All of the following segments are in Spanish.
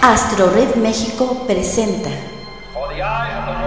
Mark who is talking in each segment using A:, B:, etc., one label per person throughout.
A: Astro Red México presenta.
B: For the eyes of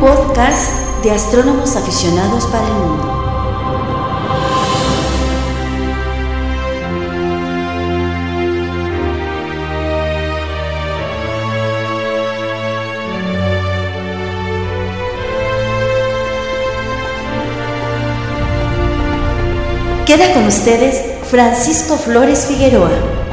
A: podcast de astrónomos aficionados para el mundo. Queda con ustedes Francisco Flores Figueroa.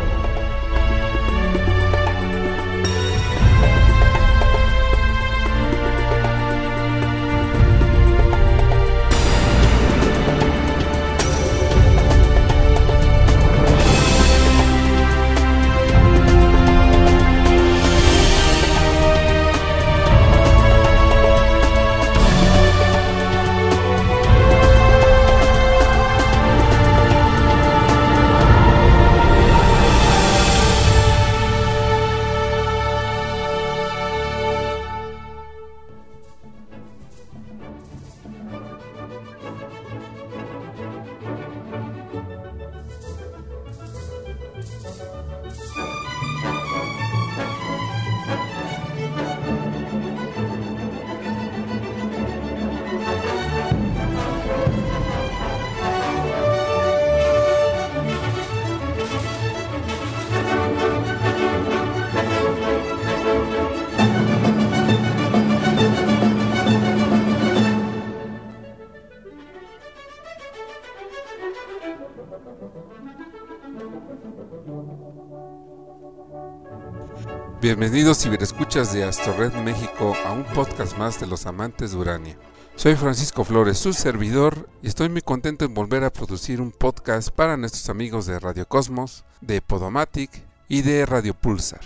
C: Bienvenidos ciberescuchas de Astorred México a un podcast más de los amantes de Urania. Soy Francisco Flores, su servidor, y estoy muy contento en volver a producir un podcast para nuestros amigos de Radio Cosmos, de Podomatic y de Radio Pulsar.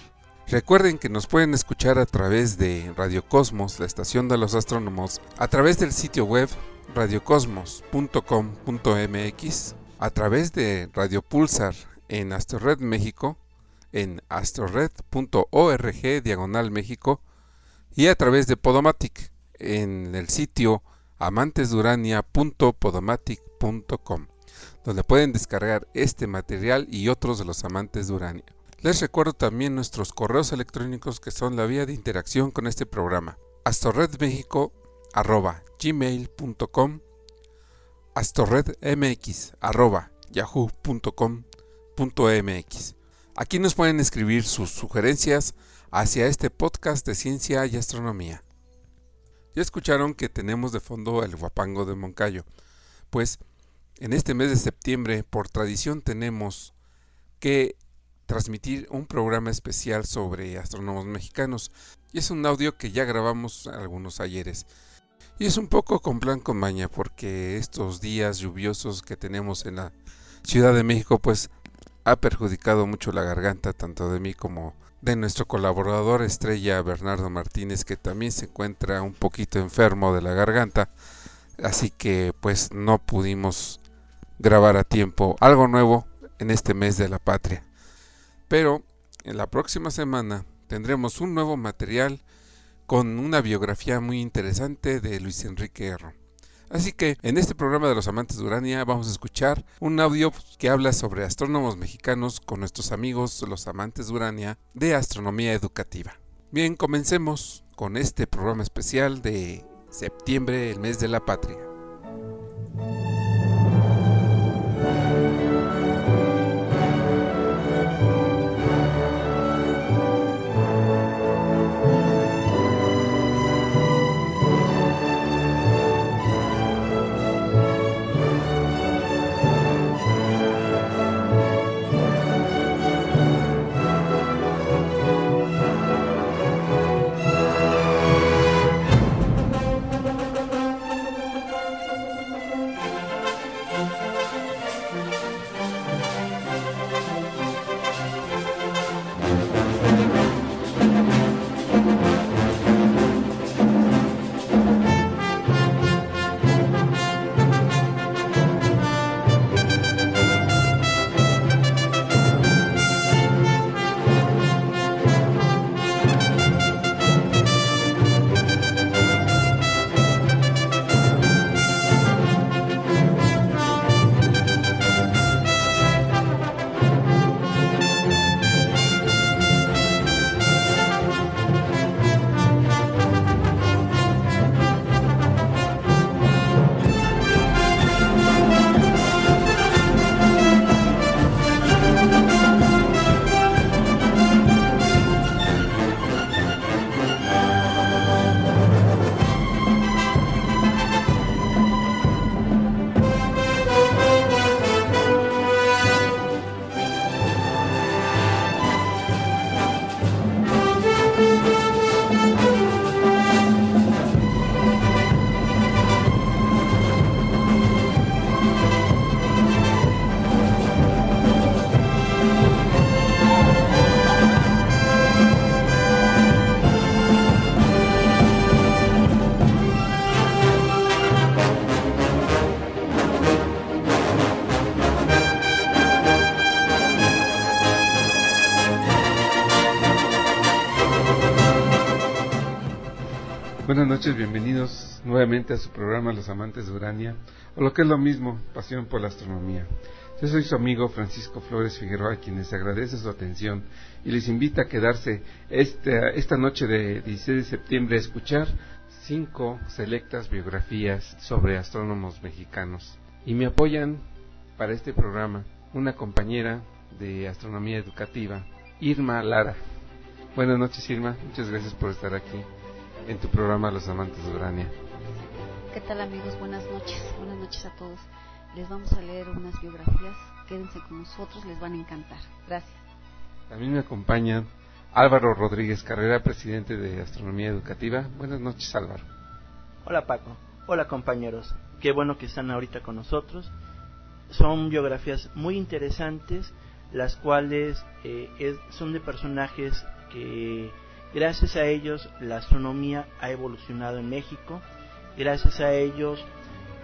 C: Recuerden que nos pueden escuchar a través de Radio Cosmos, la estación de los astrónomos, a través del sitio web radiocosmos.com.mx, a través de Radio Pulsar en Astorred México, en astrored.org diagonal México y a través de Podomatic en el sitio amantesdurania.podomatic.com donde pueden descargar este material y otros de los amantes de Urania. Les recuerdo también nuestros correos electrónicos que son la vía de interacción con este programa. astorredmexico@gmail.com astorredmx@yahoo.com.mx Aquí nos pueden escribir sus sugerencias hacia este podcast de ciencia y astronomía. Ya escucharon que tenemos de fondo el guapango de Moncayo. Pues en este mes de septiembre, por tradición, tenemos que transmitir un programa especial sobre astrónomos mexicanos. Y es un audio que ya grabamos algunos ayeres. Y es un poco con plan con maña, porque estos días lluviosos que tenemos en la Ciudad de México, pues ha perjudicado mucho la garganta tanto de mí como de nuestro colaborador estrella Bernardo Martínez que también se encuentra un poquito enfermo de la garganta. Así que pues no pudimos grabar a tiempo algo nuevo en este mes de la patria. Pero en la próxima semana tendremos un nuevo material con una biografía muy interesante de Luis Enrique Erro Así que en este programa de los amantes de Urania vamos a escuchar un audio que habla sobre astrónomos mexicanos con nuestros amigos los amantes de Urania de astronomía educativa. Bien, comencemos con este programa especial de septiembre, el mes de la patria. Buenas noches, bienvenidos nuevamente a su programa Los Amantes de Urania, o lo que es lo mismo, Pasión por la Astronomía. Yo soy su amigo Francisco Flores Figueroa, quien les agradece su atención y les invita a quedarse esta, esta noche de 16 de septiembre a escuchar cinco selectas biografías sobre astrónomos mexicanos. Y me apoyan para este programa una compañera de astronomía educativa, Irma Lara. Buenas noches, Irma. Muchas gracias por estar aquí en tu programa Los Amantes de Urania.
D: ¿Qué tal amigos? Buenas noches. Buenas noches a todos. Les vamos a leer unas biografías. Quédense con nosotros, les van a encantar. Gracias.
C: También me acompaña Álvaro Rodríguez Carrera, presidente de Astronomía Educativa. Buenas noches, Álvaro.
E: Hola Paco. Hola compañeros. Qué bueno que están ahorita con nosotros. Son biografías muy interesantes, las cuales eh, es- son de personajes que gracias a ellos la astronomía ha evolucionado en México. Gracias a ellos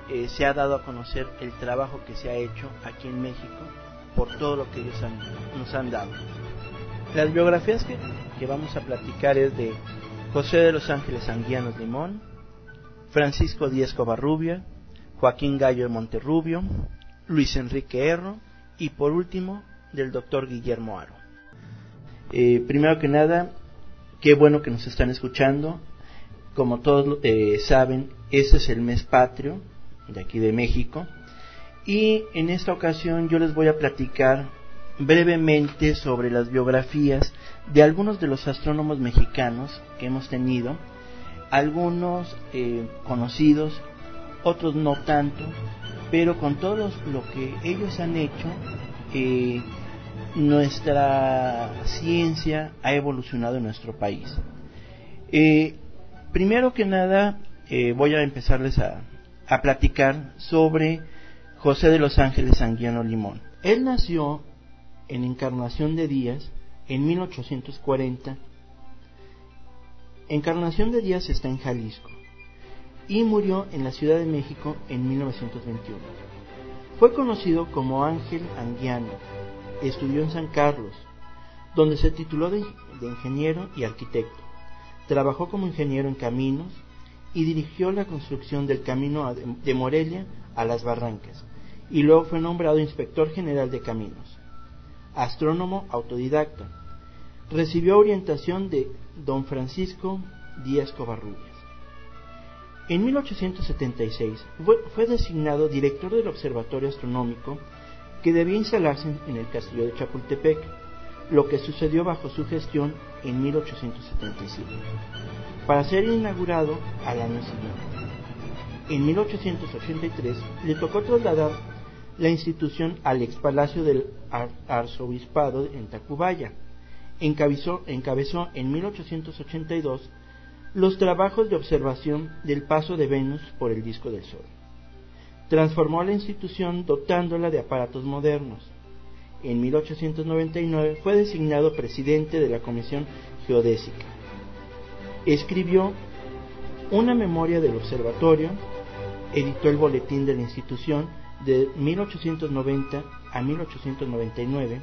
E: eh, se ha dado a conocer el trabajo que se ha hecho aquí en México por todo lo que ellos nos han dado. Las biografías que, que vamos a platicar es de José de los Ángeles Anguianos Limón, Francisco Díaz Covarrubia, Joaquín Gallo de Monterrubio, Luis Enrique Erro y por último del doctor Guillermo Aro. Eh, primero que nada, qué bueno que nos están escuchando. Como todos eh, saben, este es el mes patrio de aquí de México. Y en esta ocasión yo les voy a platicar brevemente sobre las biografías de algunos de los astrónomos mexicanos que hemos tenido, algunos eh, conocidos, otros no tanto, pero con todo lo que ellos han hecho, eh, nuestra ciencia ha evolucionado en nuestro país. Eh, primero que nada, eh, voy a empezarles a, a platicar sobre José de los Ángeles Anguiano Limón. Él nació en Encarnación de Díaz en 1840. Encarnación de Díaz está en Jalisco y murió en la Ciudad de México en 1921. Fue conocido como Ángel Anguiano. Estudió en San Carlos, donde se tituló de, ingeniero y arquitecto. Trabajó como ingeniero en caminos y dirigió la construcción del camino de Morelia a Las Barrancas, y luego fue nombrado inspector general de caminos. Astrónomo autodidacta. Recibió orientación de don Francisco Díaz Covarrubias. En 1876 fue, fue designado director del Observatorio Astronómico que debía instalarse en- el castillo de Chapultepec, lo que sucedió bajo su gestión en 1877, para ser inaugurado al año siguiente. En 1883 le tocó trasladar la institución al ex palacio del ar- arzobispado en Tacubaya. Encabezó, encabezó en 1882 los trabajos de observación del paso de Venus por el disco del Sol. Transformó la institución dotándola de aparatos modernos. En 1899 fue designado presidente de la Comisión Geodésica. Escribió una memoria del observatorio, editó el boletín de la institución de 1890 a 1899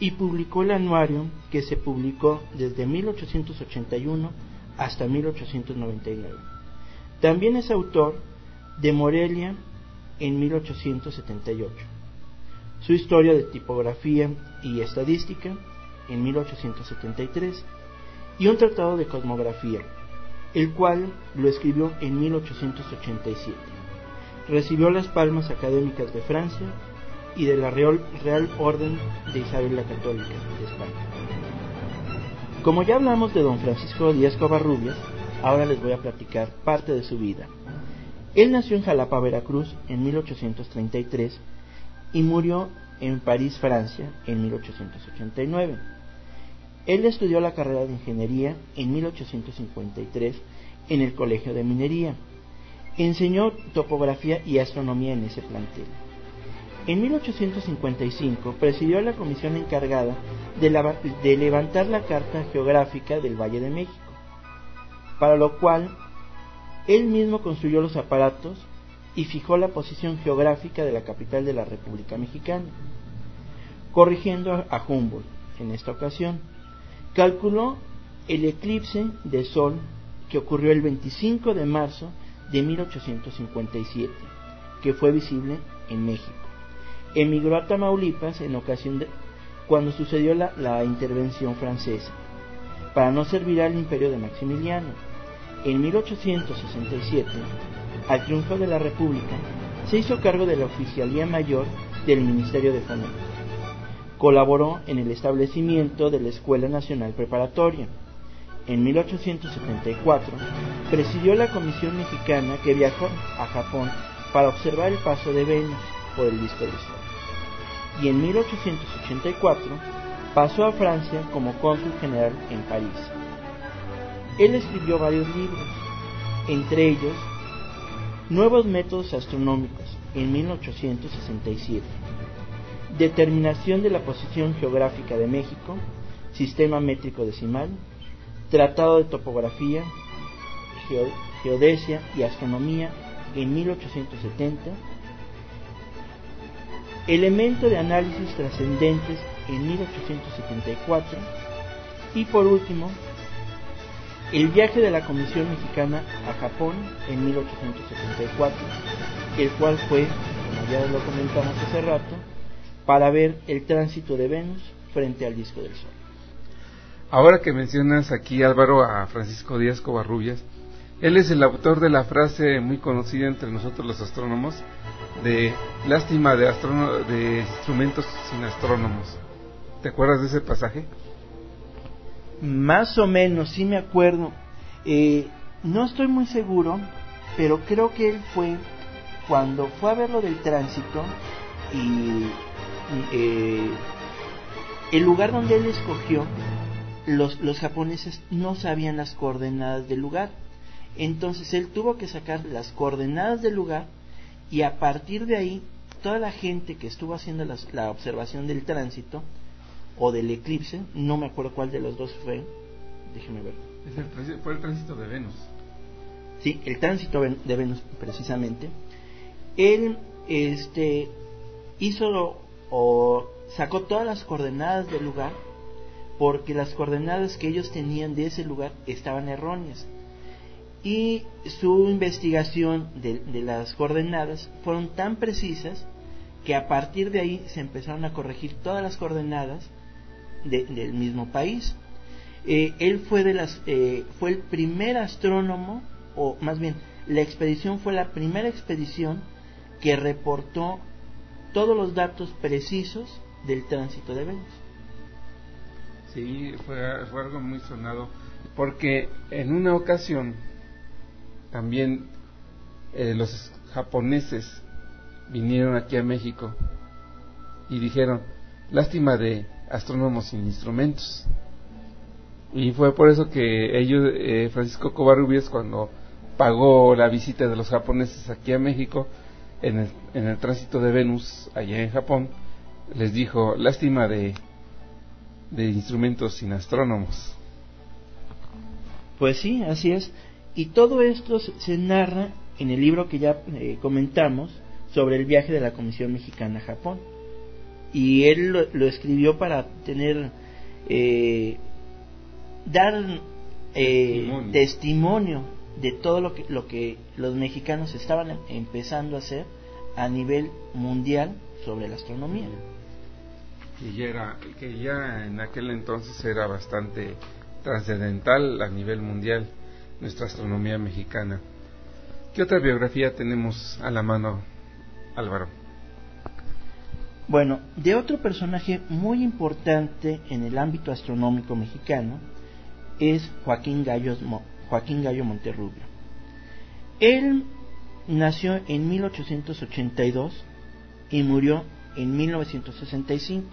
E: y publicó el anuario que se publicó desde 1881 hasta 1899. También es autor de Morelia en 1878, su historia de tipografía y estadística en 1873 y un tratado de cosmografía, el cual lo escribió en 1887. Recibió las palmas académicas de Francia y de la Real, Orden de Isabel la Católica de España. Como ya hablamos de don Francisco Díaz Covarrubias, ahora les voy a platicar parte de su vida. Él nació en Jalapa, Veracruz, en 1833 y murió en París, Francia, en 1889. Él estudió la carrera de ingeniería en 1853 en el Colegio de Minería. Enseñó topografía y astronomía en ese plantel. En 1855 presidió la comisión encargada de, de levantar la carta geográfica del Valle de México, para lo cual él mismo construyó los aparatos y fijó la posición geográfica de la capital de la República Mexicana, corrigiendo a- Humboldt en esta ocasión. Calculó el eclipse de sol que ocurrió el 25 de marzo de 1857, que fue visible en México. Emigró a Tamaulipas en ocasión de cuando sucedió la, la intervención francesa, para no servir al imperio de Maximiliano. En 1867, al triunfo de la República, se hizo cargo de la Oficialía Mayor del Ministerio de Fomento. Colaboró en el establecimiento de la Escuela Nacional Preparatoria. En 1874 presidió la Comisión Mexicana que viajó a Japón para observar el paso de Venus por el disco del Sol. Y en 1884 pasó a Francia como cónsul general en París. Él escribió varios libros, entre ellos Nuevos métodos astronómicos en 1867, Determinación de la posición geográfica de México, Sistema métrico decimal, Tratado de topografía, geodesia y astronomía en 1870, Elemento de análisis trascendentes en 1874 y por último el viaje de la Comisión Mexicana a Japón en 1874, el cual fue, como ya lo comentamos hace rato, para ver el tránsito de Venus frente al disco del Sol.
C: Ahora que mencionas aquí Álvaro a Francisco Díaz Covarrubias, él es el autor de la frase muy conocida entre nosotros los astrónomos de lástima de, de instrumentos sin astrónomos. ¿Te acuerdas de ese pasaje?
E: Más o menos, sí me acuerdo. Eh, no estoy muy seguro, pero creo que él fue cuando fue a ver lo del tránsito y eh, el lugar donde él escogió, los, los japoneses no sabían las coordenadas del lugar. Entonces él tuvo que sacar las coordenadas del lugar y a partir de ahí toda la gente que estuvo haciendo la observación del tránsito o del eclipse, no me acuerdo cuál de los dos fue, déjeme ver.
C: fue el tránsito de Venus.
E: Sí, el tránsito de Venus precisamente. Él este, hizo o sacó todas las coordenadas del lugar porque las coordenadas que ellos tenían de ese lugar estaban erróneas. Y su investigación de, de las coordenadas fueron tan precisas que a partir de ahí se empezaron a corregir todas las coordenadas del mismo país. Eh, él fue, de las, eh, el primer astrónomo, o más bien, la expedición fue la primera expedición que reportó todos los datos precisos del tránsito de Venus.
C: Sí, fue, fue algo muy sonado, porque en una ocasión también eh, los japoneses vinieron aquí a México y dijeron, lástima de astrónomos sin instrumentos. Y fue por eso que ellos, eh, Francisco Covarrubias, cuando pagó la visita de los japoneses aquí a México, en el, en el tránsito de Venus, allá en Japón, les dijo, lástima de, de instrumentos sin astrónomos.
E: Pues sí, así es. Y todo esto se narra en el libro que ya eh, comentamos sobre el viaje de la Comisión Mexicana a Japón y él lo, escribió para tener eh, dar eh, testimonio. de todo lo que, lo que los mexicanos estaban empezando a hacer a nivel mundial sobre la astronomía.
C: Y ya era, que ya en aquel entonces era bastante trascendental a nivel mundial nuestra astronomía mexicana. ¿Qué otra biografía tenemos a la mano, Álvaro?
E: Bueno, de otro personaje muy importante en el ámbito astronómico mexicano es Joaquín Gallo, Joaquín Gallo Monterrubio. Él nació en 1882 y murió en 1965.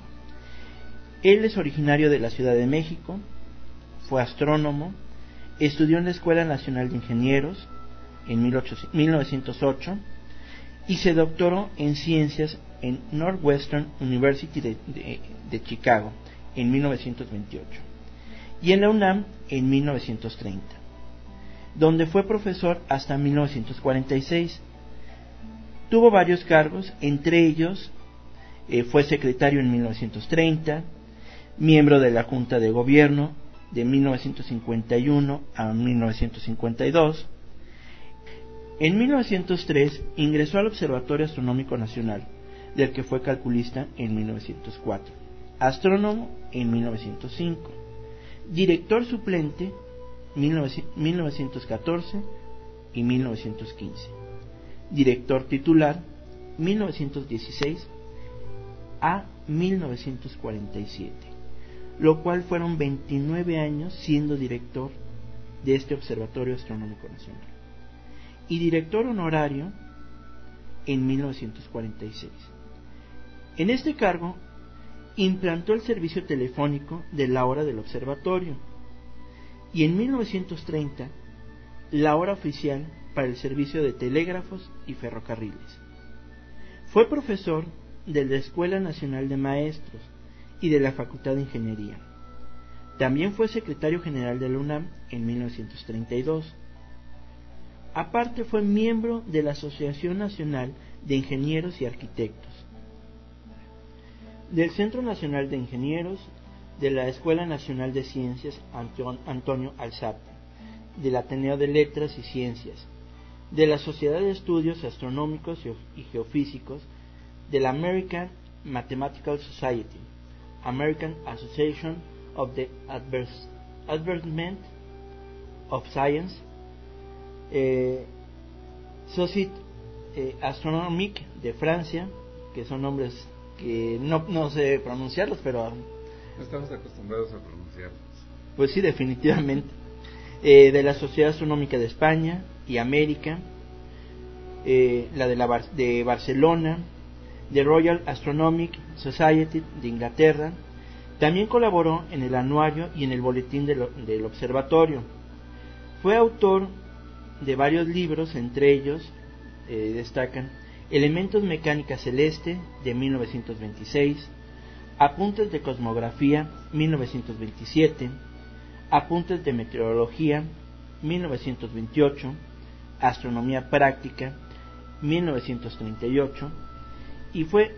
E: Él es originario de la Ciudad de México, fue astrónomo, estudió en la Escuela Nacional de Ingenieros en 1908 y se doctoró en ciencias en Northwestern University de, Chicago en 1928 y en la UNAM en 1930, donde fue profesor hasta 1946. Tuvo varios cargos, entre ellos eh, fue secretario en 1930, miembro de la Junta de Gobierno de 1951 a 1952. En 1903 ingresó al Observatorio Astronómico Nacional, del que fue calculista en 1904, astrónomo en 1905, director suplente 1914 y 1915, director titular 1916 a 1947, lo cual fueron 29 años siendo director de este Observatorio Astronómico Nacional y director honorario en 1946. En este cargo implantó el servicio telefónico de la hora del observatorio y en 1930 la hora oficial para el servicio de telégrafos y ferrocarriles. Fue profesor de la Escuela Nacional de Maestros y de la Facultad de Ingeniería. También fue secretario general de la UNAM en 1932. Aparte fue miembro de la Asociación Nacional de Ingenieros y Arquitectos, del Centro Nacional de Ingenieros, de la Escuela Nacional de Ciencias Antonio Alzate, del Ateneo de Letras y Ciencias, de la Sociedad de Estudios Astronómicos y Geofísicos, de la American Mathematical Society, American Association of the Advancement of Science, eh, Société eh, Astronomique de Francia, que son nombres que no, no sé pronunciarlos, pero...
C: No estamos acostumbrados a pronunciarlos.
E: Pues sí, definitivamente. Eh, de la Sociedad Astronómica de España y América, eh, la de, la de Barcelona, de Royal Astronomic Society de Inglaterra. También colaboró en el anuario y en el boletín del, del observatorio. Fue autor de varios libros, entre ellos eh, destacan Elementos Mecánica Celeste de 1926, Apuntes de Cosmografía 1927, Apuntes de Meteorología 1928, Astronomía Práctica 1938 y fue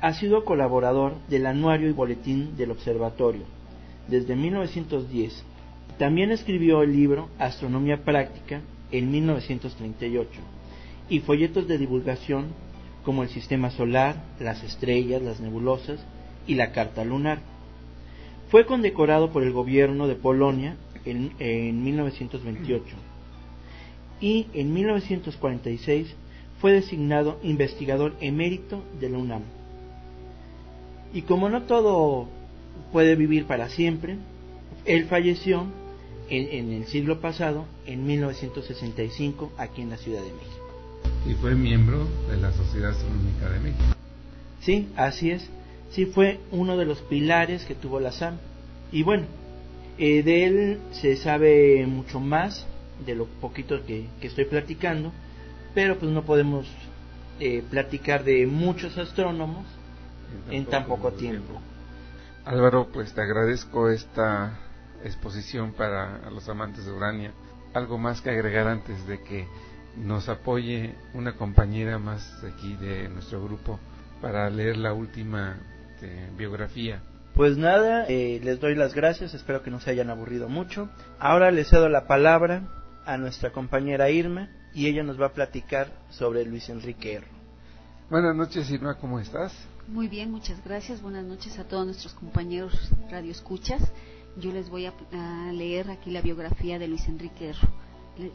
E: ha sido colaborador del anuario y boletín del observatorio desde 1910. También escribió el libro Astronomía Práctica en 1938 y folletos de divulgación como el sistema solar, las estrellas, las nebulosas y la carta lunar. Fue condecorado por el gobierno de Polonia en, en 1928 y en 1946 fue designado investigador emérito de la UNAM. Y como no todo puede vivir para siempre, él falleció en, el siglo pasado, en 1965, aquí en la Ciudad de México.
C: Y fue miembro de la Sociedad Astronómica de México.
E: Sí, así es. Sí, fue uno de los pilares que tuvo la SAM. Y bueno, eh, de él se sabe mucho más de lo poquito que, que estoy platicando, pero pues no podemos eh, platicar de muchos astrónomos en tan poco tiempo.
C: Álvaro, pues te agradezco esta exposición para los amantes de Urania. Algo más que agregar antes de que nos apoye una compañera más aquí de nuestro grupo para leer la última este, biografía.
E: Pues nada, eh, les doy las gracias, espero que no se hayan aburrido mucho. Ahora les cedo la palabra a nuestra compañera Irma y ella nos va a platicar sobre Luis Enrique Erro.
C: Buenas noches Irma, ¿cómo estás?
D: Muy bien, muchas gracias. Buenas noches a todos nuestros compañeros Radio Escuchas. Yo les voy a, leer aquí la biografía de Luis Enrique Erro.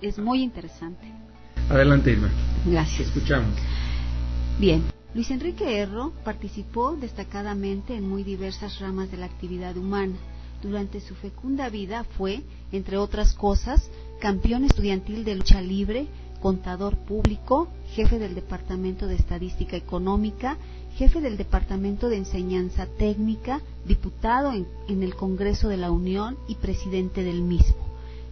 D: Es muy interesante.
C: Adelante Irma.
D: Gracias.
C: Escuchamos.
D: Bien, Luis Enrique Erro participó destacadamente en muy diversas ramas de la actividad humana. Durante su fecunda vida fue, entre otras cosas, campeón estudiantil de lucha libre, contador público, jefe del Departamento de Estadística Económica, jefe del Departamento de Enseñanza Técnica, diputado en, el Congreso de la Unión y presidente del mismo,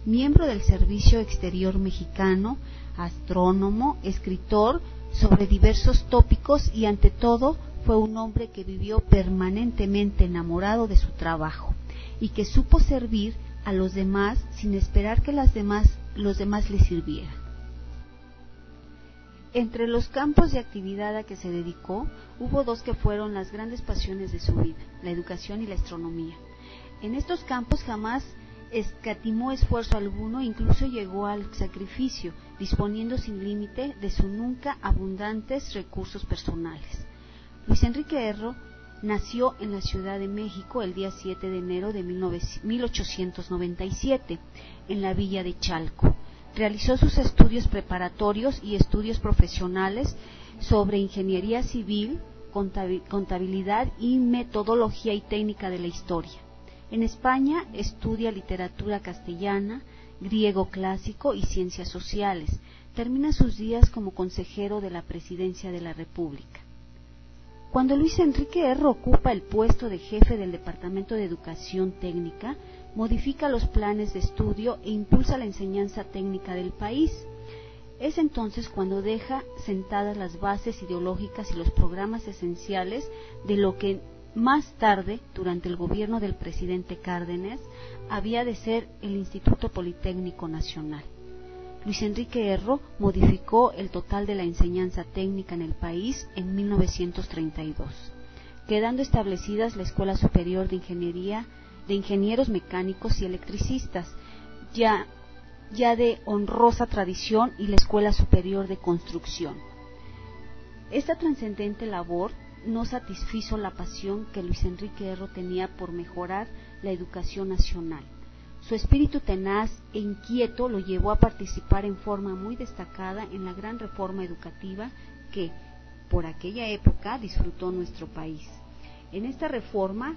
D: miembro del Servicio Exterior Mexicano, astrónomo, escritor sobre diversos tópicos y ante todo fue un hombre que vivió permanentemente enamorado de su trabajo y que supo servir a los demás sin esperar que los demás le sirvieran. Entre los campos de actividad a que se dedicó, hubo dos que fueron las grandes pasiones de su vida, la educación y la astronomía. En estos campos jamás escatimó esfuerzo alguno incluso llegó al sacrificio, disponiendo sin límite de sus nunca abundantes recursos personales. Luis Enrique Erro nació en la Ciudad de México el día 7 de enero de 1897, en la villa de Chalco. Realizó sus estudios preparatorios y estudios profesionales sobre ingeniería civil, contabilidad y metodología y técnica de la historia. En España estudia literatura castellana, griego clásico y ciencias sociales. Termina sus días como consejero de la Presidencia de la República. Cuando Luis Enrique Erro ocupa el puesto de jefe del Departamento de Educación Técnica, modifica los planes de estudio e impulsa la enseñanza técnica del país. Es entonces cuando deja sentadas las bases ideológicas y los programas esenciales de lo que más tarde, durante el gobierno del presidente Cárdenas, había de ser el Instituto Politécnico Nacional. Luis Enrique Erro modificó el total de la enseñanza técnica en el país en 1932, quedando establecidas la Escuela Superior de Ingeniería de Ingenieros Mecánicos y Electricistas, ya, ya de honrosa tradición, y la Escuela Superior de Construcción. Esta trascendente labor no satisfizo la pasión que Luis Enrique Erro tenía por mejorar la educación nacional. Su espíritu tenaz e inquieto lo llevó a participar en forma muy destacada en la gran reforma educativa que, por aquella época, disfrutó nuestro país. En esta reforma,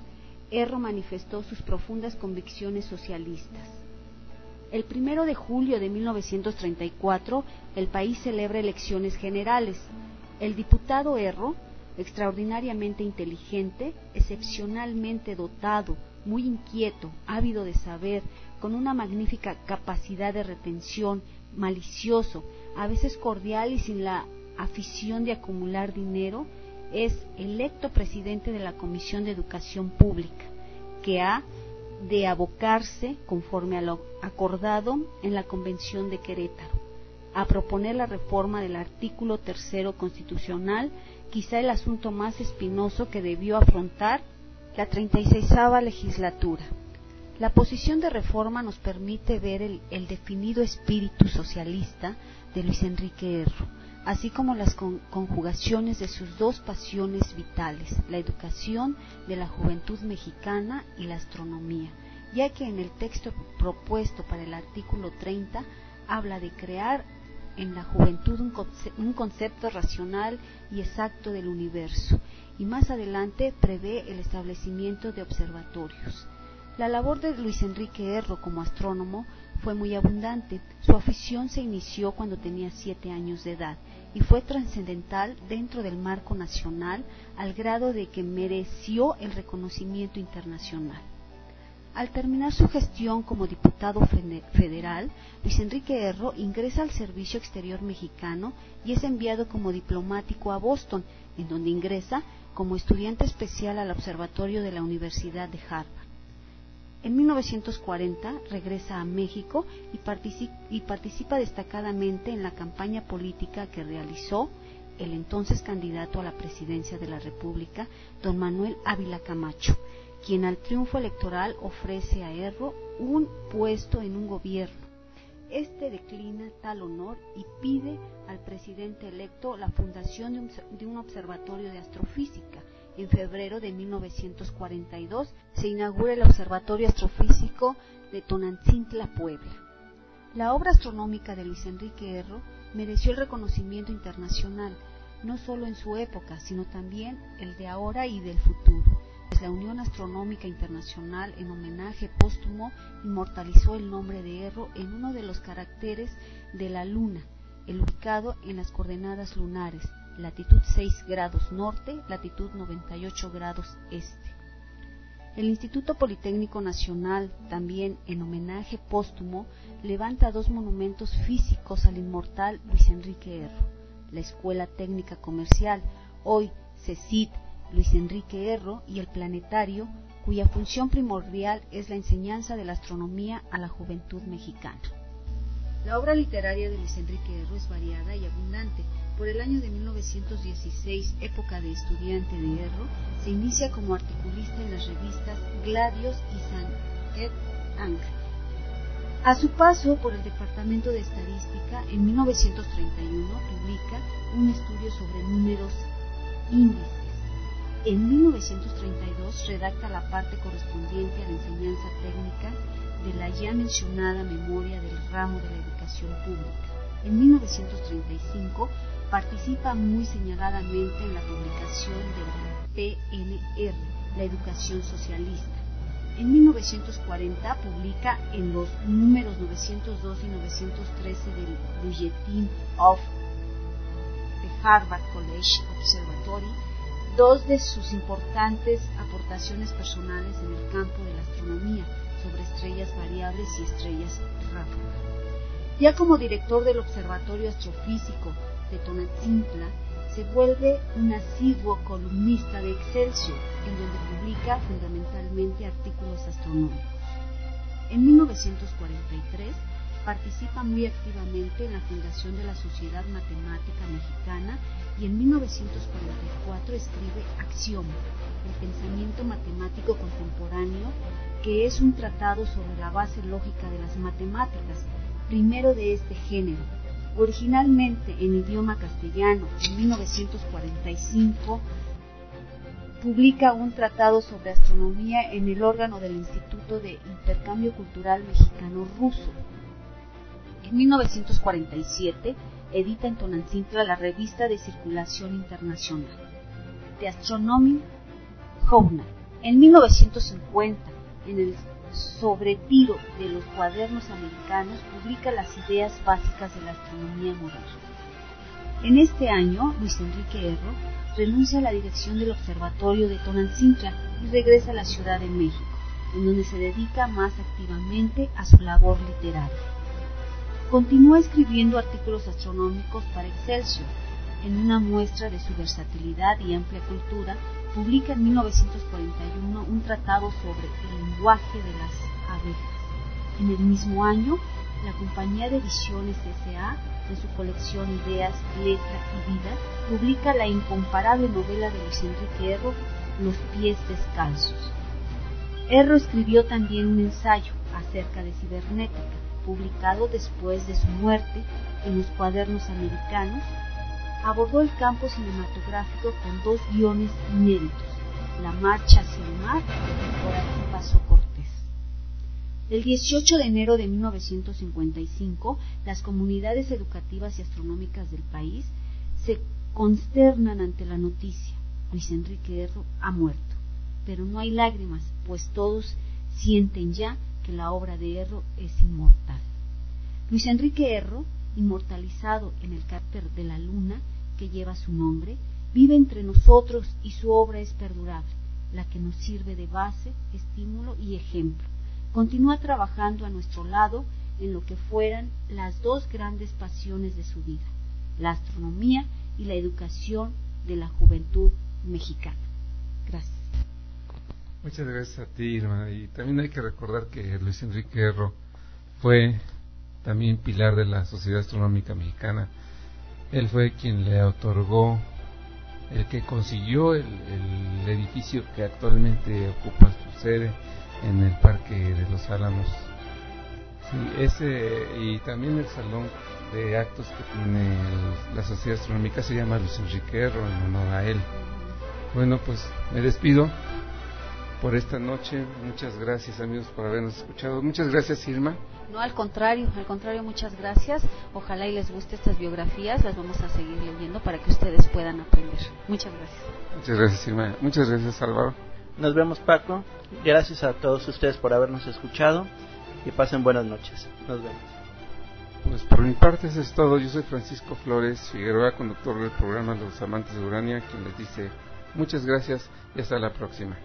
D: Erro manifestó sus profundas convicciones socialistas. El primero de julio de 1934, el país celebra elecciones generales. El diputado Erro extraordinariamente inteligente, excepcionalmente dotado, muy inquieto, ávido de saber, con una magnífica capacidad de retención, malicioso, a veces cordial y sin la afición de acumular dinero, es electo presidente de la Comisión de Educación Pública, que ha de abocarse, conforme a lo acordado en la Convención de Querétaro, a proponer la reforma del artículo tercero constitucional quizá el asunto más espinoso que debió afrontar la 36 legislatura. La posición de reforma nos permite ver el, definido espíritu socialista de Luis Enrique Erro, así como las con, conjugaciones de sus dos pasiones vitales, la educación de la juventud mexicana y la astronomía, ya que en el texto propuesto para el artículo 30 habla de crear en la juventud un, concepto racional y exacto del universo, y más adelante prevé el establecimiento de observatorios. La labor de Luis Enrique Erro como astrónomo fue muy abundante. Su afición se inició cuando tenía siete años de edad y fue trascendental dentro del marco nacional al grado de que mereció el reconocimiento internacional. Al terminar su gestión como diputado federal, Luis Enrique Erro ingresa al Servicio Exterior Mexicano y es enviado como diplomático a Boston, en donde ingresa como estudiante especial al Observatorio de la Universidad de Harvard. En 1940 regresa a México y participa, y participa destacadamente en la campaña política que realizó el entonces candidato a la presidencia de la República, don Manuel Ávila Camacho, quien al triunfo electoral ofrece a Erro un puesto en un gobierno. Este declina tal honor y pide al presidente electo la fundación de un, observatorio de astrofísica. En febrero de 1942 se inaugura el Observatorio Astrofísico de Tonantzintla, Puebla. La obra astronómica de Luis Enrique Erro mereció el reconocimiento internacional, no solo en su época, sino también el de ahora y del futuro la Unión Astronómica Internacional, en homenaje póstumo, inmortalizó el nombre de Erro en uno de los caracteres de la Luna, el ubicado en las coordenadas lunares, latitud 6 grados norte, latitud 98 grados este. El Instituto Politécnico Nacional, también en homenaje póstumo, levanta dos monumentos físicos al inmortal Luis Enrique Erro. La Escuela Técnica Comercial, hoy CECIT, Luis Enrique Erro y el Planetario, cuya función primordial es la enseñanza de la astronomía a la juventud mexicana. La obra literaria de Luis Enrique Erro es variada y abundante. Por el año de 1916, época de estudiante de Erro, se inicia como articulista en las revistas Gladios y San Ed Ang, A su paso por el Departamento de Estadística, en 1931 publica un estudio sobre números índices. En 1932 redacta la parte correspondiente a la enseñanza técnica de la ya mencionada memoria del ramo de la educación pública. En 1935 participa muy señaladamente en la publicación del PNR, la educación socialista. En 1940 publica en los números 902 y 913 del Bulletin of the Harvard College Observatory dos de sus importantes aportaciones personales en el campo de la astronomía sobre estrellas variables y estrellas ráfagas. Ya como director del Observatorio Astrofísico de Tonatzintla, se vuelve un asiduo columnista de Excelsior, en donde publica fundamentalmente artículos astronómicos. En 1943 participa muy activamente en la fundación de la Sociedad Matemática Mexicana y en 1944 escribe Axioma, el pensamiento matemático contemporáneo, que es un tratado sobre la base lógica de las matemáticas, primero de este género, originalmente en idioma castellano en 1945, publica un tratado sobre astronomía en el órgano del Instituto de Intercambio Cultural Mexicano-Ruso. En 1947 edita en Tonantzintla la revista de circulación internacional, The Astronomy Journal. En 1950, en el sobretiro de los cuadernos americanos, publica las ideas básicas de la astronomía moderna. En este año, Luis Enrique Erro renuncia a la dirección del Observatorio de Tonantzintla y regresa a la Ciudad de México, en donde se dedica más activamente a su labor literaria. Continúa escribiendo artículos astronómicos para Excelsior. En una muestra de su versatilidad y amplia cultura, publica en 1941 un tratado sobre el lenguaje de las abejas. En el mismo año, la compañía de ediciones S.A., de su colección Ideas, Letra y Vida, publica la incomparable novela de Luis Enrique Erro, Los pies descalzos. Erro escribió también un ensayo acerca de cibernética, publicado después de su muerte en los cuadernos americanos, abordó el campo cinematográfico con dos guiones inéditos, La marcha hacia el mar y Por aquí pasó Cortés. El 18 de enero de 1955, las comunidades educativas y astronómicas del país se consternan ante la noticia. Luis Enrique Erro ha muerto. Pero no hay lágrimas, pues todos sienten ya que la obra de Erro es inmortal. Luis Enrique Erro, inmortalizado en el cárter de la luna que lleva su nombre, vive entre nosotros y su obra es perdurable, la que nos sirve de base, estímulo y ejemplo. Continúa trabajando a nuestro lado en lo que fueran las dos grandes pasiones de su vida, la astronomía y la educación de la juventud mexicana. Gracias.
C: Muchas gracias a ti, Irma. Y también hay que recordar que Luis Enrique Erro fue también pilar de la Sociedad Astronómica Mexicana. Él fue quien le otorgó, el que consiguió el, edificio que actualmente ocupa su sede en el Parque de los Álamos. Sí, ese y también el salón de actos que tiene la Sociedad Astronómica se llama Luis Enrique Erro en honor a él. Bueno, pues me despido por esta noche. Muchas gracias amigos por habernos escuchado. Muchas gracias Irma.
D: No, al contrario, al contrario, muchas gracias. Ojalá y les guste estas biografías, las vamos a seguir leyendo para que ustedes puedan aprender. Muchas gracias.
C: Muchas gracias Irma. Muchas gracias Álvaro.
E: Nos vemos Paco. Gracias a todos ustedes por habernos escuchado y pasen buenas noches. Nos vemos.
C: Pues por mi parte eso es todo. Yo soy Francisco Flores Figueroa, conductor del programa Los Amantes de Urania, quien les dice muchas gracias y hasta la próxima.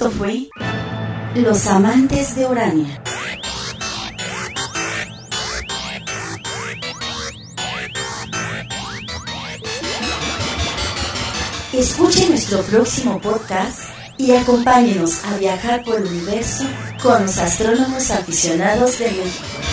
A: Esto fue Los Amantes de Urania. Escuche nuestro próximo podcast y acompáñenos a viajar por el universo con los astrónomos aficionados de México.